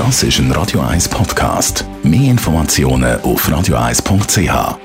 Das ist ein Radio 1 Podcast. Mehr Informationen auf radio1.ch.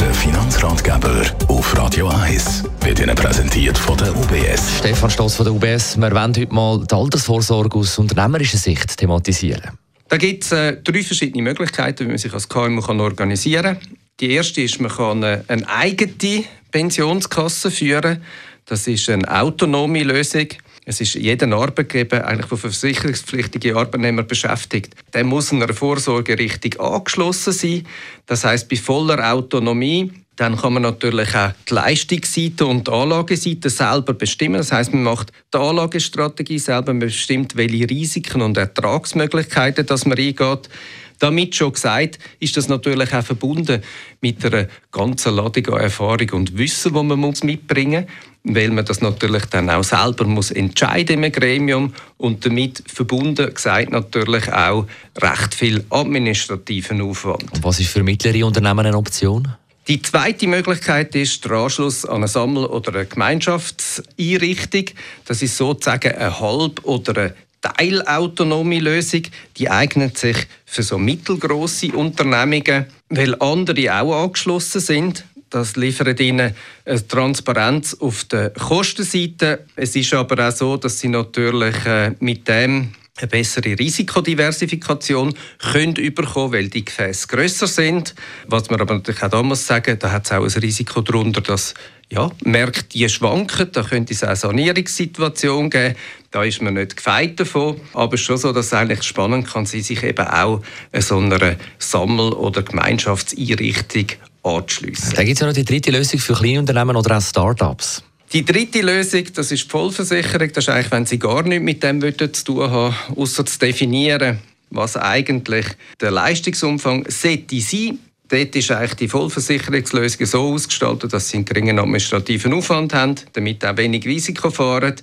Der Finanzratgeber auf Radio 1 wird Ihnen präsentiert von der UBS. Stefan Stoss von der UBS. Wir wollen heute mal die Altersvorsorge aus unternehmerischer Sicht thematisieren. Da gibt es äh, drei verschiedene Möglichkeiten, wie man sich als KMU kann organisieren kann. Die erste ist, man kann eine, eine eigene Pensionskasse führen. Das ist eine autonome Lösung. Es ist jeder Arbeitgeber, eigentlich, der versicherungspflichtige Arbeitnehmer beschäftigt, der muss einer Vorsorge richtig angeschlossen sein. Das heißt, bei voller Autonomie dann kann man natürlich auch die Leistungsseite und die Anlageseite selber bestimmen. Das heißt, man macht die Anlagestrategie selber, man bestimmt, welche Risiken und Ertragsmöglichkeiten dass man eingeht. Damit schon gesagt, ist das natürlich auch verbunden mit einer ganzen Ladung an Erfahrung und Wissen, die man muss mitbringen muss, weil man das natürlich dann auch selber muss entscheiden im Gremium und damit verbunden gesagt natürlich auch recht viel administrativen Aufwand. Und was ist für mittlere Unternehmen eine Option? Die zweite Möglichkeit ist der Anschluss an eine Sammel- oder eine Gemeinschaftseinrichtung. Das ist sozusagen eine halb- oder eine teilautonome Lösung. Die eignet sich für so mittelgroße Unternehmungen, weil andere auch angeschlossen sind. Das liefert ihnen eine Transparenz auf der Kostenseite. Es ist aber auch so, dass sie natürlich äh, mit dem eine bessere Risikodiversifikation können überkommen, weil die Gefäße grösser sind. Was man aber natürlich auch da muss sagen, da hat es auch ein Risiko darunter, dass ja, Märkte schwanken, da könnte es auch eine Sanierungssituation geben. Da ist man nicht gefeit davon, aber es ist schon so, dass es eigentlich spannend kann sein, sich eben auch so einer Sammel- oder Gemeinschaftseinrichtung anzuschliessen. Da gibt es ja noch die dritte Lösung für Kleinunternehmen oder auch Start-ups. Die dritte Lösung, das ist die Vollversicherung. Das ist eigentlich, wenn Sie gar nichts mit dem zu tun haben, außer zu definieren, was eigentlich der Leistungsumfang sollte sein. Dort ist eigentlich die Vollversicherungslösung so ausgestaltet, dass sie einen geringen administrativen Aufwand haben, damit auch wenig Risiko fahren.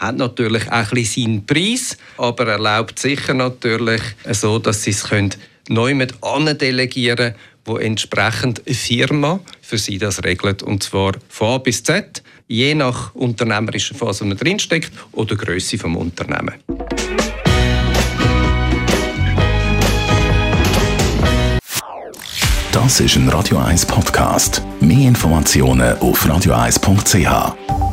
Hat natürlich auch ein bisschen seinen Preis, aber erlaubt sicher natürlich so, dass sie es neu mit delegieren können, wo entsprechend eine Firma für sie das regelt. Und zwar von A bis Z je nach unternehmerischer Phase, man drinsteckt oder Größe des Unternehmens. Das ist ein Radio 1 Podcast. Mehr Informationen auf radio1.ch.